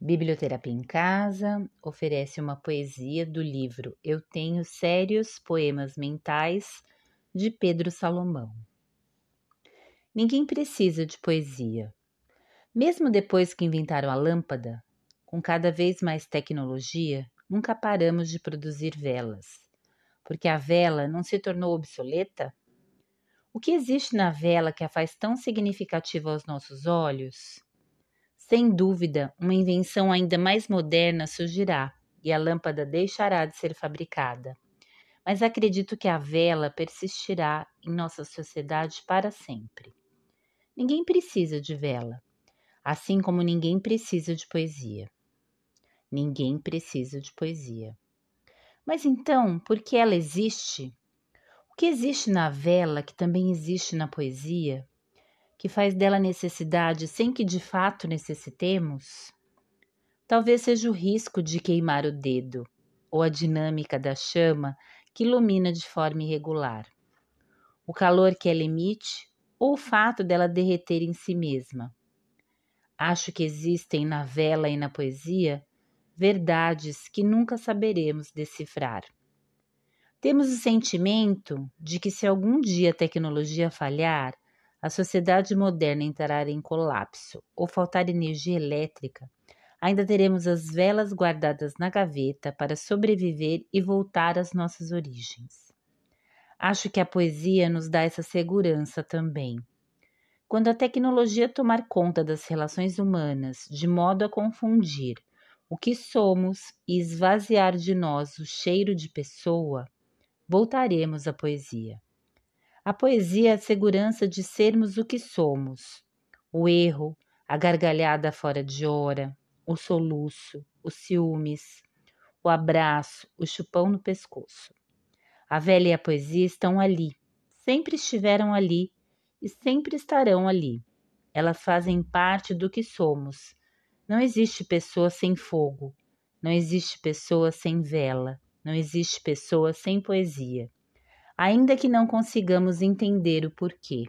Biblioterapia em Casa oferece uma poesia do livro Eu Tenho Sérios Poemas Mentais, de Pedro Salomão. Ninguém precisa de poesia. Mesmo depois que inventaram a lâmpada, com cada vez mais tecnologia, nunca paramos de produzir velas. Porque a vela não se tornou obsoleta? O que existe na vela que a faz tão significativa aos nossos olhos? Sem dúvida, uma invenção ainda mais moderna surgirá e a lâmpada deixará de ser fabricada. Mas acredito que a vela persistirá em nossa sociedade para sempre. Ninguém precisa de vela, assim como ninguém precisa de poesia. Ninguém precisa de poesia. Mas então, por que ela existe? O que existe na vela que também existe na poesia? Que faz dela necessidade sem que de fato necessitemos? Talvez seja o risco de queimar o dedo, ou a dinâmica da chama que ilumina de forma irregular. O calor que ela emite, ou o fato dela derreter em si mesma. Acho que existem na vela e na poesia verdades que nunca saberemos decifrar. Temos o sentimento de que, se algum dia a tecnologia falhar, a sociedade moderna entrará em colapso ou faltar energia elétrica, ainda teremos as velas guardadas na gaveta para sobreviver e voltar às nossas origens. Acho que a poesia nos dá essa segurança também. Quando a tecnologia tomar conta das relações humanas de modo a confundir o que somos e esvaziar de nós o cheiro de pessoa, voltaremos à poesia. A poesia é a segurança de sermos o que somos. O erro, a gargalhada fora de hora, o soluço, os ciúmes, o abraço, o chupão no pescoço. A velha e a poesia estão ali, sempre estiveram ali e sempre estarão ali. Elas fazem parte do que somos. Não existe pessoa sem fogo, não existe pessoa sem vela, não existe pessoa sem poesia ainda que não consigamos entender o porquê.